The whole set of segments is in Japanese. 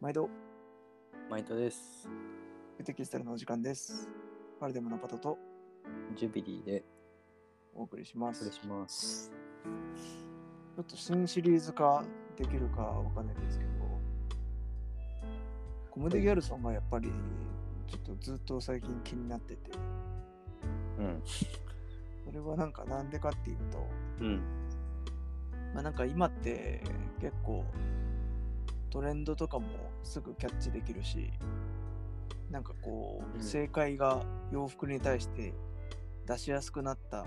毎度、マイトです。テキスタルのお時間です。パルデムのパトとジュビリーでお送りします。お願いします。ちょっと新シリーズ化できるかわかんないですけど、コムデ・ギャルソンがやっぱりちょっとずっと最近気になってて、うん。それはなんかなんでかっていうと、うん。まあなんか今って結構トレンドとかもすぐキャッチできるし、なんかこううん正解が洋服に対して出しやすくなった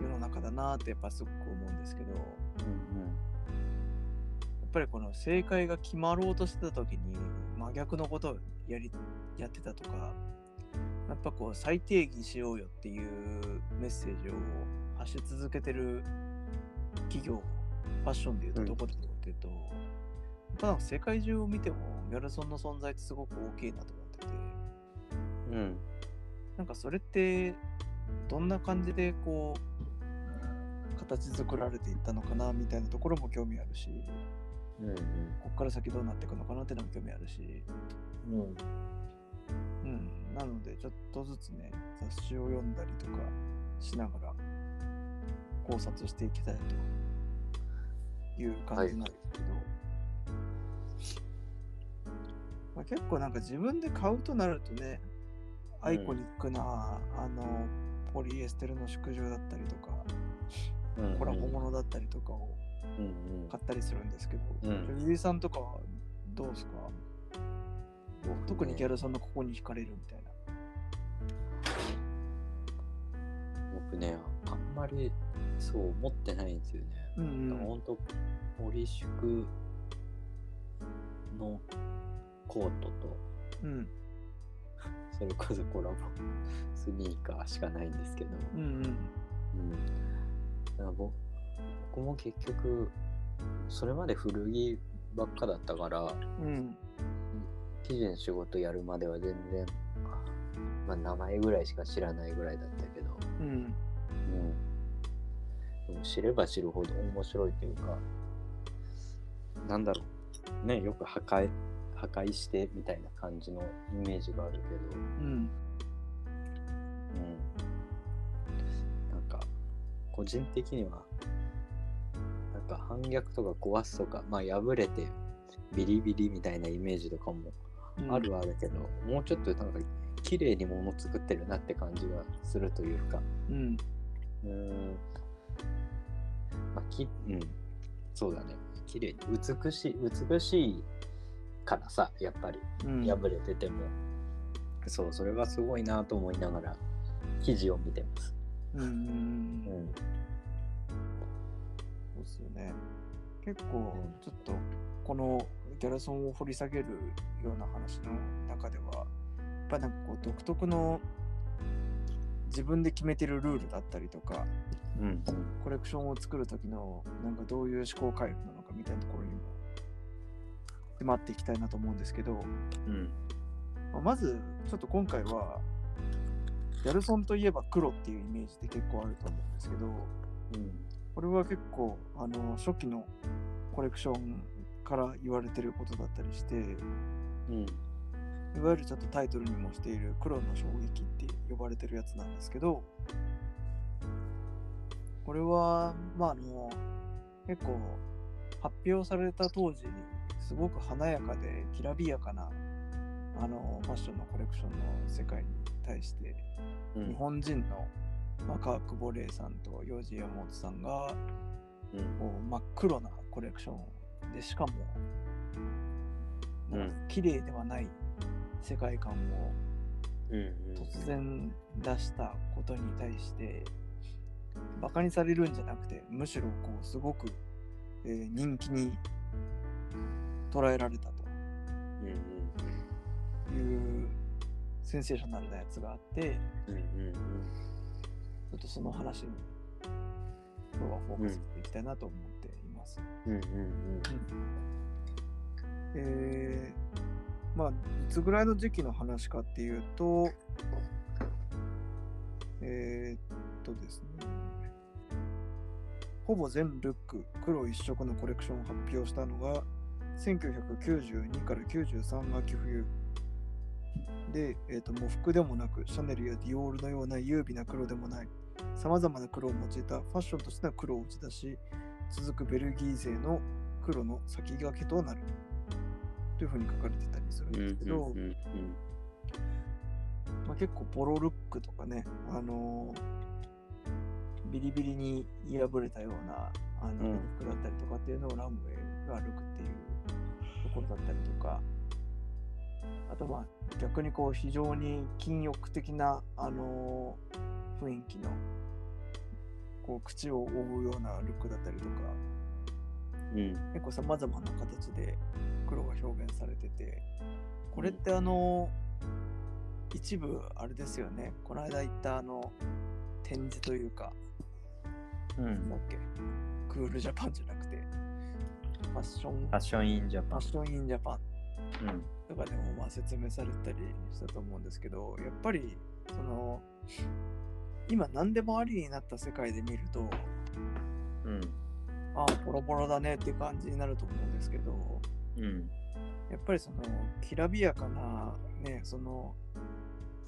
世の中だなってやっぱすごく思うんですけど、やうん。っぱりこの正解が決まろうとしてた時に真逆のことをやりやってたとか、やっぱこう再定義しようよっていうメッセージを発し続けてる企業、ファッションでいうとうんどこだろうっていうと、ただ世界中を見てもギャルソンの存在ってすごく大きいなと思ってて、うん。なんかそれってどんな感じでこう形作られていったのかなみたいなところも興味あるし、うん。こっから先どうなっていくのかなっていうのも興味あるし、うん。うん、なのでちょっとずつね雑誌を読んだりとかしながら考察していきたいという感じなんですけど、まあ、結構なんか自分で買うとなるとねアイコニックな、あのポリエステルの縮条だったりとか、うん。コラボ物だったりとかをうん。買ったりするんですけど、うんゆりさんとかはどうですか？特にギャルソンのここに惹かれるみたいな。僕ね、あんまりそう思ってないんですよね。うんうんほんと、ポリシュクのコートと、うん。それこそコラボ スニーカーしかないんですけど、うんうん。うん。僕も結局、それまで古着ばっかだったから、うん。記事の仕事やるまでは全然、まあ、名前ぐらいしか知らないぐらいだったけど、うん。うん、でも知れば知るほど面白いというかなんだろう。ねよく破壊破壊してみたいな感じのイメージがあるけど、うん。うん、なんか個人的にはなんか反逆とか壊すとかまあ破れてビリビリみたいなイメージとかもうん。あるはあるけど、もうちょっとなんか綺麗に物作ってるなって感じがするというか。うん。うーん。まあきうん。そうだね。綺麗に美しい美しいからさやっぱりうん。破れてても、そうそれはすごいなと思いながら記事を見てます。うんうんうん。うん。そうですよね。結構うん。ちょっとこのギャルソンを掘り下げるような話の中ではやっぱなんかこう独特の自分で決めてるルールだったりとかうん。コレクションを作る時のなんかどういう思考回路なのかみたいなところにも迫っていきたいなと思うんですけど、うん。まあまずちょっと今回はギャルソンといえば黒っていうイメージって結構あると思うんですけどうん。これは結構あの初期のコレクションから言われてることだったりしてうん。いわゆるちょっとタイトルにもしている黒の衝撃って呼ばれてるやつなんですけどこれはまああの結構発表された当時すごく華やかできらびやかなあのファッションのコレクションの世界に対してうん。日本人の、まあ、川久保玲さんとヨウジ山本さんがうん。こう真っ黒なコレクションでしかもうん。なんか綺麗ではない世界観をうん突然出したことに対してバカにされるんじゃなくてむしろこうすごく、えー人気に捉えられたうんというセンセーショナルなやつがあってうんうんちょっとその話に今日はフォーカスしていきたいなと思っています。まあ、いつぐらいの時期の話かっていうと、えー、っとですね、ほぼ全ルック黒一色のコレクションを発表したのが1992から93が秋冬で、えー、と喪服でもなくシャネルやディオールのような優美な黒でもないさまざまな黒を用いたファッションとしての黒を打ち出し続くベルギー勢の黒の先駆けとなる。というふうに書かれてたりするんですけど、まあ、結構ボロルックとかね、あのービリビリに破れたようなあのうん。服だったりとかっていうのをランウェイが歩くっていうところだったりとか、あとまあ逆にこう非常に禁欲的な、あのー雰囲気のこう口を覆うようなルックだったりとか、うん。結構さまざまな形で黒が表現されてて。これってあの一部あれですよね。この間行ったあの展示というか。うん。だっけ。クールジャパンじゃなくァッション。ファッションインジャパン。ファッションインジャパン。うん。とかでもまあ説明されたりしたと思うんですけどやっぱりその今何でもありになった世界で見るとうん。ああボロボロだねっていう感じになると思うんですけどうん。やっぱりそのきらびやかなねその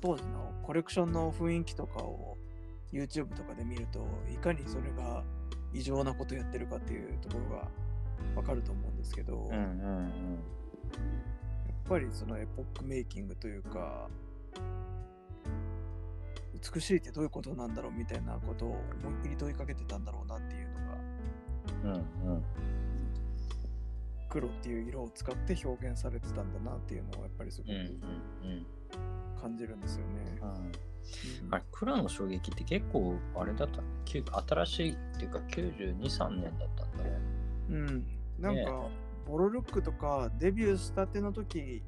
当時のコレクションの雰囲気とかを YouTube とかで見るといかにそれが異常なことやってるかっていうところがわかると思うんですけど、うんうやっんぱりそのエポックメイキングというか美しいってどういうことなんだろうみたいなことを思いっきり問いかけてたんだろうなっていうのがうんうん黒っていう色を使って表現されてたんだなっていうのをやっぱりすごうんうんくうん感じるんですよね。うんうんあれ、黒の衝撃って結構あれだった？ね。新しいっていうか92、3年だったんだね。うん、なんねか、ボロルックとかデビューしたての時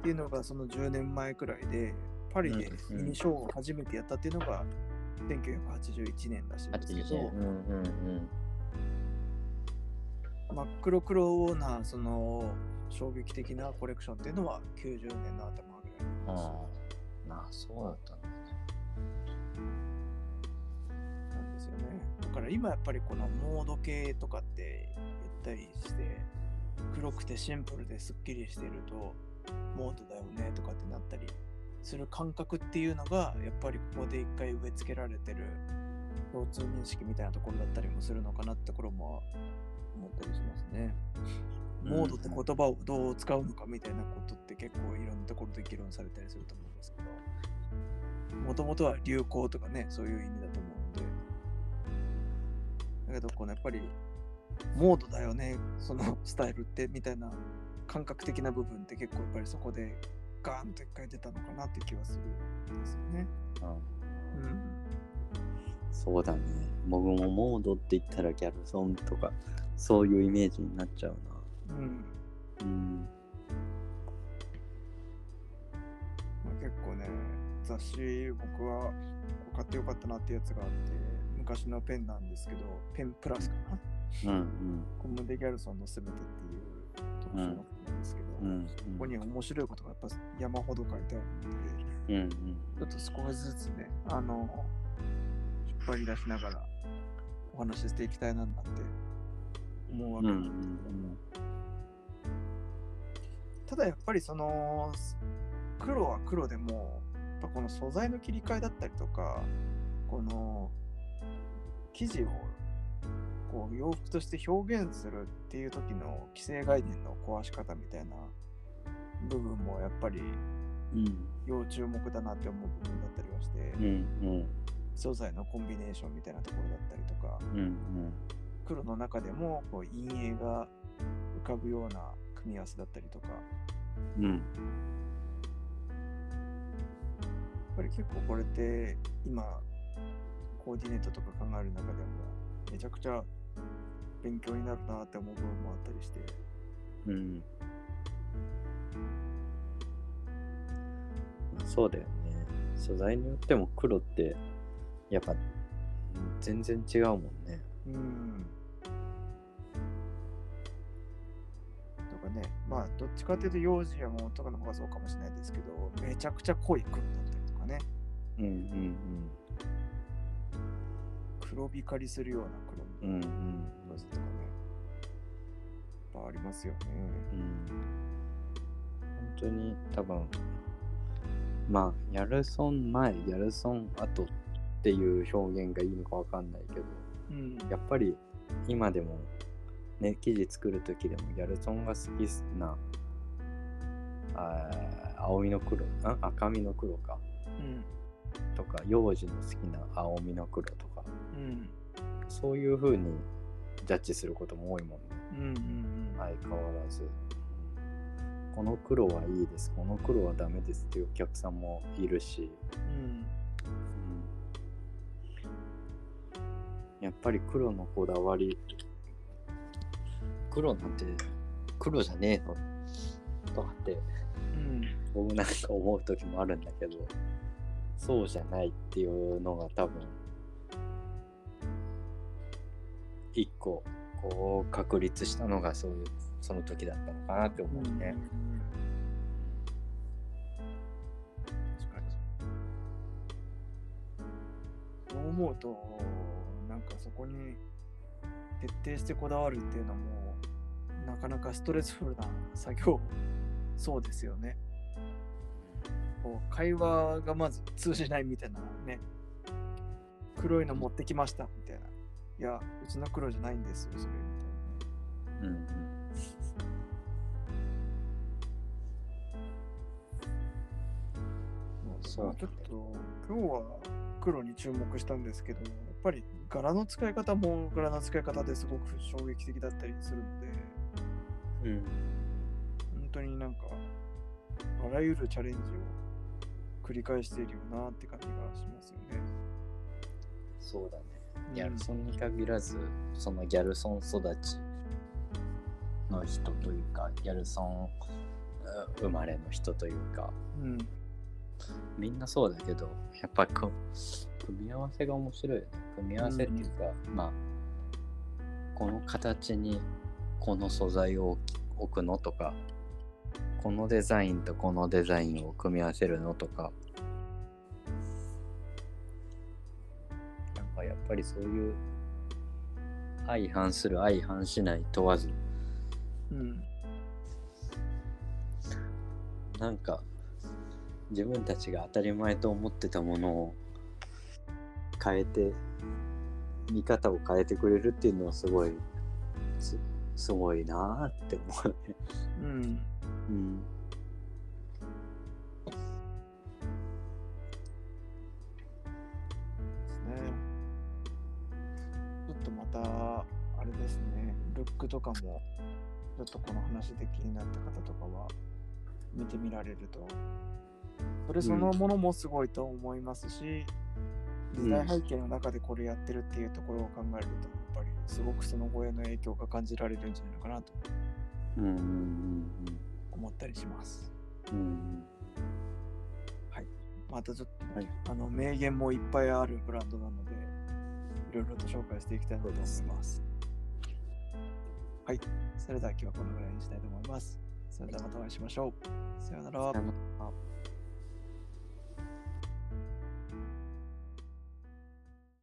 っていうのがその10年前くらいで、パリでうんうんミニショーを初めてやったっていうのが1981年らしいんですけ80ど、年。うんうん真っ黒黒なその衝撃的なコレクションっていうのは90年の頭ぐらいうん。なんああ、そうだったんだね。ですよね。から今やっぱりこのモード系とかって言ったりして、黒くてシンプルですっきりしてると、モードだよねとかってなったりする感覚っていうのが、やっぱりここで一回植え付けられてる共通認識みたいなところだったりもするのかなってところも思ったりしますね。モードって言葉をどう使うのかみたいなことって結構いろんなところで議論されたりすると思うんですけど、もともとは流行とかね、そういう意味だと思う、だけど、このやっぱり、モードだよね、その スタイルってみたいな感覚的な部分って結構やっぱりそこでガーンと一回出たのかなって気はするんですよね。うんうん。そうだね。僕もモードって言ったらギャルソンとか、そういうイメージになっちゃうな。うん。うん。まあ、結構ね、雑誌僕は買ってよかったなってやつがあって、昔のペンなんですけど、ペンプラスかな。うんうん。コムデ・ギャルソンのすべてっていう特集の本なんですけど、うんここに面白いことがやっぱ山ほど書いてあるので、うんうん。ちょっと少しずつね、あの、引っ張り出しながらお話ししていきたいななんて思うわけなんんですけども、ただやっぱりその、黒は黒でも、やっぱこの素材の切り替えだったりとか、この生地をこう洋服として表現するっていう時の既成概念の壊し方みたいな部分もやっぱりうん要注目だなって思う部分だったりはして、うんうん。素材のコンビネーションみたいなところだったりとかうんうん黒の中でもこう陰影が浮かぶような組み合わせだったりとかやうん。っぱり結構これって今コーディネートとか考える中でもめちゃくちゃ勉強になるなって思う部分もあったりして。うん。そうだよね。素材によっても黒ってやっぱうん全然違うもんね。うん。とかねまあどっちかっていうと幼児やものとかの方がそうかもしれないですけどめちゃくちゃ濃い黒だったりとかね。うんうん黒光りするような黒うんうんうんの色とかねぱありますよね。うん。本当に多分、まあ、ギャルソン前、ギャルソン後っていう表現がいいのかわかんないけど、うん。やっぱり今でも、ね、記事作る時でもギャルソンが好きな、あー青みの黒、ん赤みの黒か、うん。とか、幼児の好きな青みの黒とそういう風にジャッジすることも多いもんね。うん。うん。相変わらず。この黒はいいです、この黒はダメですっていうお客さんもいるし、うん。やっぱり黒のこだわり、黒なんて黒じゃねえの？とかってうん。僕なんか思う時もあるんだけど、そうじゃないっていうのが多分、一個こう確立したのがそういうその時だったのかなって思うね。確かに。そう思うと、なんかそこに徹底してこだわるっていうのも、なかなかストレスフルな作業そうですよね。こう会話がまず通じないみたいなね。黒いの持ってきましたみたいな。いや、うちの黒じゃないんですよ、それみたいな。うんうんそうちょっと今日は黒に注目したんですけど、やっぱり柄の使い方も柄の使い方ですごく衝撃的だったりするので、うん本当になんか、あらゆるチャレンジを繰り返しているよなって感じがしますよね。そうだね。ギャルソンに限らず、そのギャルソン育ちの人というか、ギャルソンうん生まれの人というか、うん。みんなそうだけど、やっぱこ組み合わせが面白いよね。組み合わせっていうか、まあ、この形にこの素材を置くのとか、このデザインとこのデザインを組み合わせるのとか、ぱりそういう相反する相反しない問わず、うん。なんか自分たちが当たり前と思ってたものを変えて見方を変えてくれるっていうのはすごいすすごいなーって思うね。うん。うん。ルックとかも、ちょっとこの話で気になった方とかは、見てみられると、それそのものもすごいと思いますし、時代背景の中でこれやってるっていうところを考えると、やっぱりすごくその後への影響が感じられるんじゃないのかなとうんうん思ったりします。うんうん。またちょっと、はいあの名言もいっぱいあるブランドなので、いろいろと紹介していきたいなと思います。はい。それでは今日はこのぐらいにしたいと思います。それではまたお会いしましょう。さようなら。